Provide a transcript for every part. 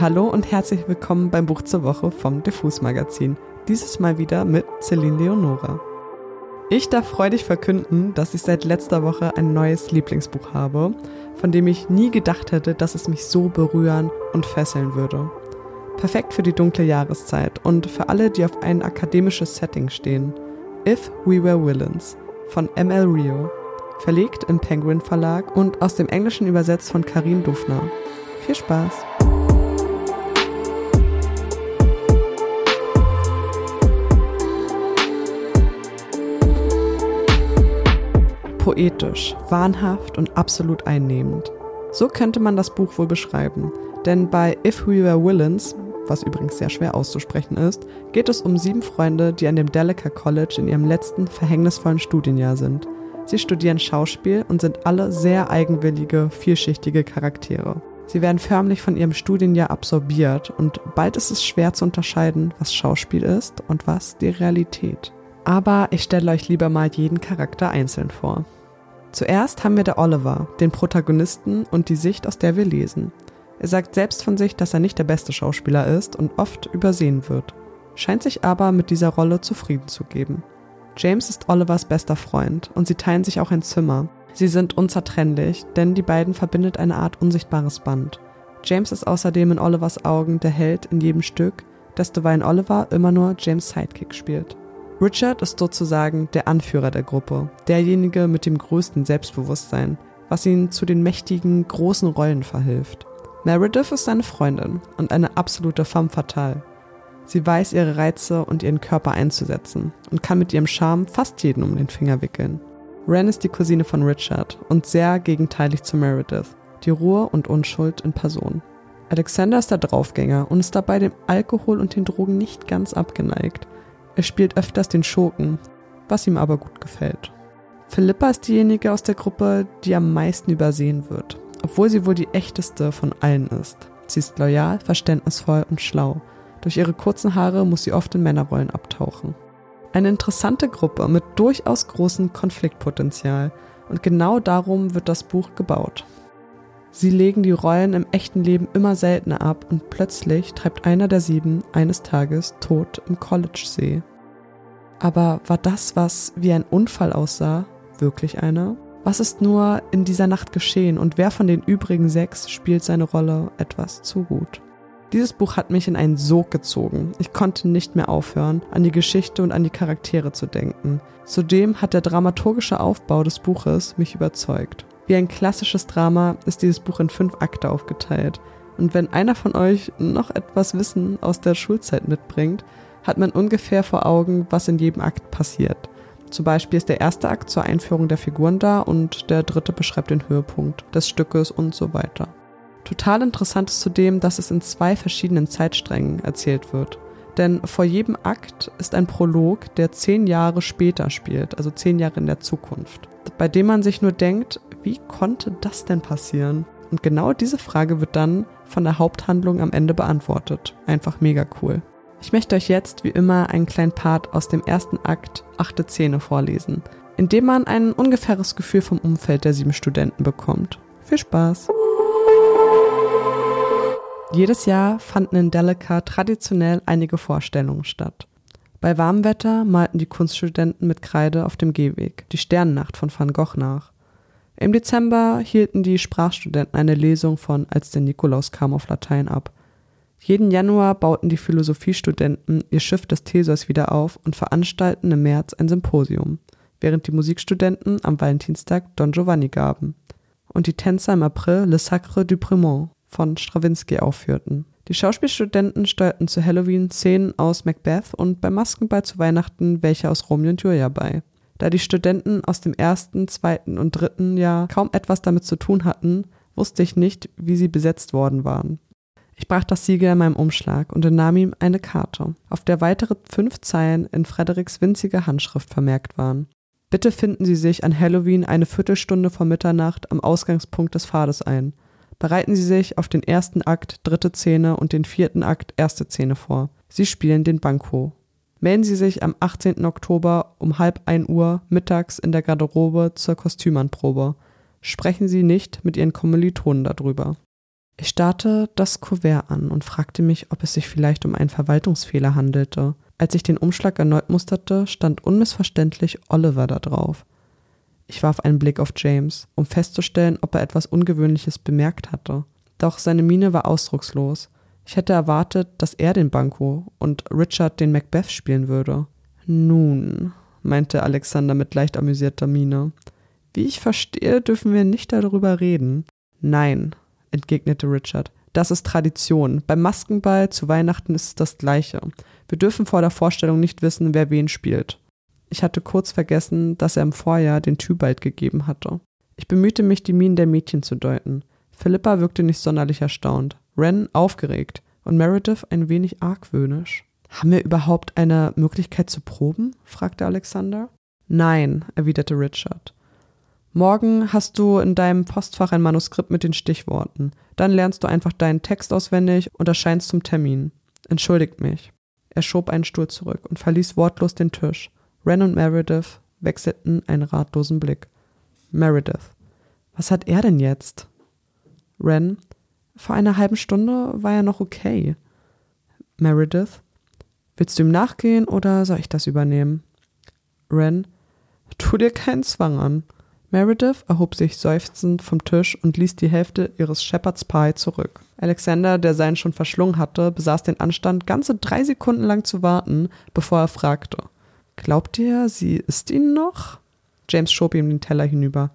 Hallo und herzlich willkommen beim Buch zur Woche vom Diffus Magazin. Dieses Mal wieder mit Celine Leonora. Ich darf freudig verkünden, dass ich seit letzter Woche ein neues Lieblingsbuch habe, von dem ich nie gedacht hätte, dass es mich so berühren und fesseln würde. Perfekt für die dunkle Jahreszeit und für alle, die auf ein akademisches Setting stehen. If We Were Villains von M.L. Rio. Verlegt im Penguin Verlag und aus dem Englischen übersetzt von Karin Dufner. Viel Spaß! Poetisch, wahnhaft und absolut einnehmend. So könnte man das Buch wohl beschreiben, denn bei If We Were Villains, was übrigens sehr schwer auszusprechen ist, geht es um sieben Freunde, die an dem Delica College in ihrem letzten verhängnisvollen Studienjahr sind. Sie studieren Schauspiel und sind alle sehr eigenwillige, vielschichtige Charaktere. Sie werden förmlich von ihrem Studienjahr absorbiert und bald ist es schwer zu unterscheiden, was Schauspiel ist und was die Realität. Aber ich stelle euch lieber mal jeden Charakter einzeln vor. Zuerst haben wir der Oliver, den Protagonisten und die Sicht, aus der wir lesen. Er sagt selbst von sich, dass er nicht der beste Schauspieler ist und oft übersehen wird, scheint sich aber mit dieser Rolle zufrieden zu geben. James ist Olivers bester Freund und sie teilen sich auch ein Zimmer. Sie sind unzertrennlich, denn die beiden verbindet eine Art unsichtbares Band. James ist außerdem in Olivers Augen der Held in jedem Stück, destoweilen Oliver immer nur James Sidekick spielt. Richard ist sozusagen der Anführer der Gruppe, derjenige mit dem größten Selbstbewusstsein, was ihn zu den mächtigen, großen Rollen verhilft. Meredith ist seine Freundin und eine absolute femme fatale. Sie weiß ihre Reize und ihren Körper einzusetzen und kann mit ihrem Charme fast jeden um den Finger wickeln. Ren ist die Cousine von Richard und sehr gegenteilig zu Meredith, die Ruhe und Unschuld in Person. Alexander ist der Draufgänger und ist dabei dem Alkohol und den Drogen nicht ganz abgeneigt er spielt öfters den Schurken, was ihm aber gut gefällt. Philippa ist diejenige aus der Gruppe, die am meisten übersehen wird, obwohl sie wohl die echteste von allen ist. Sie ist loyal, verständnisvoll und schlau. Durch ihre kurzen Haare muss sie oft in Männerrollen abtauchen. Eine interessante Gruppe mit durchaus großem Konfliktpotenzial und genau darum wird das Buch gebaut. Sie legen die Rollen im echten Leben immer seltener ab und plötzlich treibt einer der sieben eines Tages tot im College-See. Aber war das, was wie ein Unfall aussah, wirklich einer? Was ist nur in dieser Nacht geschehen und wer von den übrigen sechs spielt seine Rolle etwas zu gut? Dieses Buch hat mich in einen Sog gezogen. Ich konnte nicht mehr aufhören, an die Geschichte und an die Charaktere zu denken. Zudem hat der dramaturgische Aufbau des Buches mich überzeugt. Wie ein klassisches Drama ist dieses Buch in fünf Akte aufgeteilt. Und wenn einer von euch noch etwas Wissen aus der Schulzeit mitbringt, hat man ungefähr vor Augen, was in jedem Akt passiert. Zum Beispiel ist der erste Akt zur Einführung der Figuren da und der dritte beschreibt den Höhepunkt des Stückes und so weiter. Total interessant ist zudem, dass es in zwei verschiedenen Zeitsträngen erzählt wird. Denn vor jedem Akt ist ein Prolog, der zehn Jahre später spielt, also zehn Jahre in der Zukunft, bei dem man sich nur denkt, wie konnte das denn passieren? Und genau diese Frage wird dann von der Haupthandlung am Ende beantwortet. Einfach mega cool. Ich möchte euch jetzt wie immer einen kleinen Part aus dem ersten Akt Achte Szene vorlesen, in dem man ein ungefähres Gefühl vom Umfeld der sieben Studenten bekommt. Viel Spaß! Jedes Jahr fanden in Delica traditionell einige Vorstellungen statt. Bei warmem Wetter malten die Kunststudenten mit Kreide auf dem Gehweg die Sternennacht von Van Gogh nach. Im Dezember hielten die Sprachstudenten eine Lesung von Als der Nikolaus kam auf Latein ab. Jeden Januar bauten die Philosophiestudenten ihr Schiff des Theseus wieder auf und veranstalten im März ein Symposium, während die Musikstudenten am Valentinstag Don Giovanni gaben und die Tänzer im April Le Sacre du Prémont von Stravinsky aufführten. Die Schauspielstudenten steuerten zu Halloween Szenen aus Macbeth und beim Maskenball zu Weihnachten welche aus Romeo und Julia bei. Da die Studenten aus dem ersten, zweiten und dritten Jahr kaum etwas damit zu tun hatten, wusste ich nicht, wie sie besetzt worden waren. Ich brach das Siegel in meinem Umschlag und entnahm ihm eine Karte, auf der weitere fünf Zeilen in Frederiks winziger Handschrift vermerkt waren. Bitte finden Sie sich an Halloween eine Viertelstunde vor Mitternacht am Ausgangspunkt des Pfades ein. Bereiten Sie sich auf den ersten Akt dritte Szene und den vierten Akt erste Szene vor. Sie spielen den Banko. Melden Sie sich am 18. Oktober um halb ein Uhr mittags in der Garderobe zur Kostümanprobe. Sprechen Sie nicht mit Ihren Kommilitonen darüber. Ich starrte das Kuvert an und fragte mich, ob es sich vielleicht um einen Verwaltungsfehler handelte. Als ich den Umschlag erneut musterte, stand unmissverständlich Oliver da drauf. Ich warf einen Blick auf James, um festzustellen, ob er etwas Ungewöhnliches bemerkt hatte. Doch seine Miene war ausdruckslos. Ich hätte erwartet, dass er den Banco und Richard den Macbeth spielen würde. Nun, meinte Alexander mit leicht amüsierter Miene. Wie ich verstehe, dürfen wir nicht darüber reden. Nein, entgegnete Richard. Das ist Tradition. Beim Maskenball zu Weihnachten ist es das Gleiche. Wir dürfen vor der Vorstellung nicht wissen, wer wen spielt. Ich hatte kurz vergessen, dass er im Vorjahr den Tybalt gegeben hatte. Ich bemühte mich, die Mienen der Mädchen zu deuten. Philippa wirkte nicht sonderlich erstaunt, Ren aufgeregt und Meredith ein wenig argwöhnisch. Haben wir überhaupt eine Möglichkeit zu proben? fragte Alexander. Nein, erwiderte Richard. Morgen hast du in deinem Postfach ein Manuskript mit den Stichworten. Dann lernst du einfach deinen Text auswendig und erscheinst zum Termin. Entschuldigt mich. Er schob einen Stuhl zurück und verließ wortlos den Tisch. Ren und Meredith wechselten einen ratlosen Blick. Meredith. Was hat er denn jetzt? Ren. Vor einer halben Stunde war er noch okay. Meredith. Willst du ihm nachgehen oder soll ich das übernehmen? Ren. Tu dir keinen Zwang an. Meredith erhob sich seufzend vom Tisch und ließ die Hälfte ihres Shepherd's Pie zurück. Alexander, der seinen schon verschlungen hatte, besaß den Anstand, ganze drei Sekunden lang zu warten, bevor er fragte. Glaubt ihr, sie isst ihn noch? James schob ihm den Teller hinüber.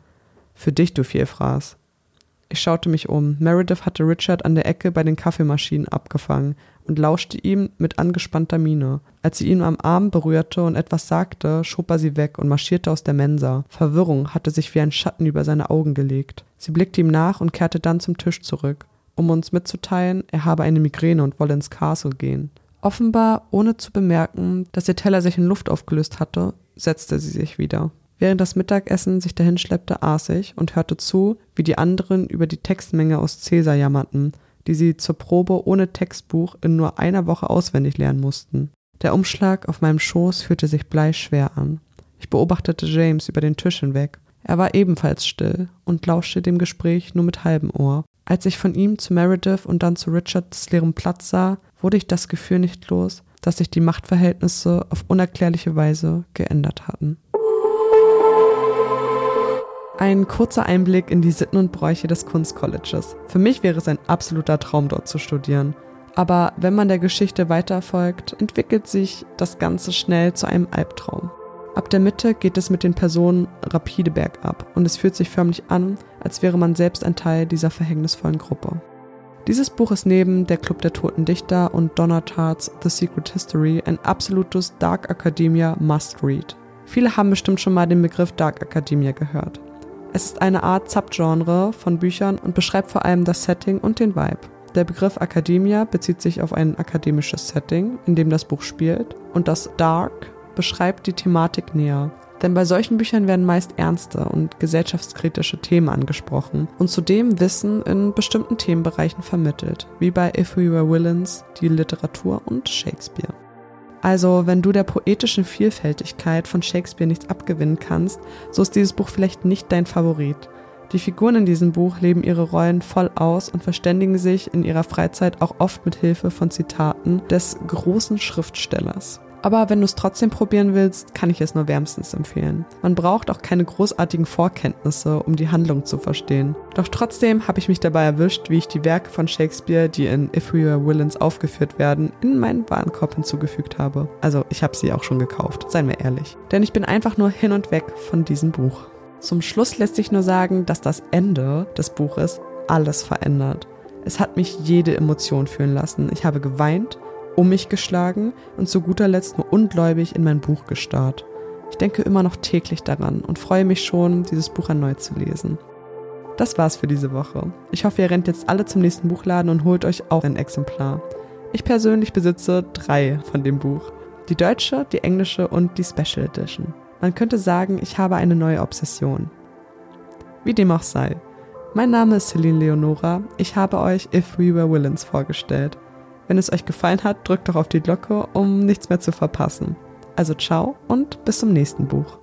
Für dich, du Vielfraß. Ich schaute mich um. Meredith hatte Richard an der Ecke bei den Kaffeemaschinen abgefangen und lauschte ihm mit angespannter Miene. Als sie ihn am Arm berührte und etwas sagte, schob er sie weg und marschierte aus der Mensa. Verwirrung hatte sich wie ein Schatten über seine Augen gelegt. Sie blickte ihm nach und kehrte dann zum Tisch zurück, um uns mitzuteilen, er habe eine Migräne und wolle ins Castle gehen. Offenbar, ohne zu bemerken, dass ihr Teller sich in Luft aufgelöst hatte, setzte sie sich wieder. Während das Mittagessen sich dahinschleppte, aß ich und hörte zu, wie die anderen über die Textmenge aus Cäsar jammerten, die sie zur Probe ohne Textbuch in nur einer Woche auswendig lernen mussten. Der Umschlag auf meinem Schoß fühlte sich bleischwer an. Ich beobachtete James über den Tisch hinweg. Er war ebenfalls still und lauschte dem Gespräch nur mit halbem Ohr. Als ich von ihm zu Meredith und dann zu Richards leerem Platz sah, wurde ich das Gefühl nicht los, dass sich die Machtverhältnisse auf unerklärliche Weise geändert hatten. Ein kurzer Einblick in die Sitten und Bräuche des Kunstcolleges. Für mich wäre es ein absoluter Traum, dort zu studieren. Aber wenn man der Geschichte weiterfolgt, entwickelt sich das Ganze schnell zu einem Albtraum. Ab der Mitte geht es mit den Personen rapide bergab und es fühlt sich förmlich an, als wäre man selbst ein Teil dieser verhängnisvollen Gruppe. Dieses Buch ist neben Der Club der Toten Dichter und Donna Tarts The Secret History ein absolutes Dark Academia Must-Read. Viele haben bestimmt schon mal den Begriff Dark Academia gehört. Es ist eine Art Subgenre von Büchern und beschreibt vor allem das Setting und den Vibe. Der Begriff Academia bezieht sich auf ein akademisches Setting, in dem das Buch spielt, und das Dark beschreibt die Thematik näher. Denn bei solchen Büchern werden meist ernste und gesellschaftskritische Themen angesprochen und zudem Wissen in bestimmten Themenbereichen vermittelt, wie bei If We Were Villains, die Literatur und Shakespeare. Also, wenn du der poetischen Vielfältigkeit von Shakespeare nichts abgewinnen kannst, so ist dieses Buch vielleicht nicht dein Favorit. Die Figuren in diesem Buch leben ihre Rollen voll aus und verständigen sich in ihrer Freizeit auch oft mit Hilfe von Zitaten des großen Schriftstellers. Aber wenn du es trotzdem probieren willst, kann ich es nur wärmstens empfehlen. Man braucht auch keine großartigen Vorkenntnisse, um die Handlung zu verstehen. Doch trotzdem habe ich mich dabei erwischt, wie ich die Werke von Shakespeare, die in If We Were Villains aufgeführt werden, in meinen Warenkorb hinzugefügt habe. Also ich habe sie auch schon gekauft, seien wir ehrlich. Denn ich bin einfach nur hin und weg von diesem Buch. Zum Schluss lässt sich nur sagen, dass das Ende des Buches alles verändert. Es hat mich jede Emotion fühlen lassen. Ich habe geweint, um mich geschlagen und zu guter Letzt nur ungläubig in mein Buch gestarrt. Ich denke immer noch täglich daran und freue mich schon, dieses Buch erneut zu lesen. Das war's für diese Woche. Ich hoffe, ihr rennt jetzt alle zum nächsten Buchladen und holt euch auch ein Exemplar. Ich persönlich besitze drei von dem Buch. Die deutsche, die englische und die Special Edition. Man könnte sagen, ich habe eine neue Obsession. Wie dem auch sei. Mein Name ist Celine Leonora. Ich habe euch If We Were Villains vorgestellt. Wenn es euch gefallen hat, drückt doch auf die Glocke, um nichts mehr zu verpassen. Also ciao und bis zum nächsten Buch.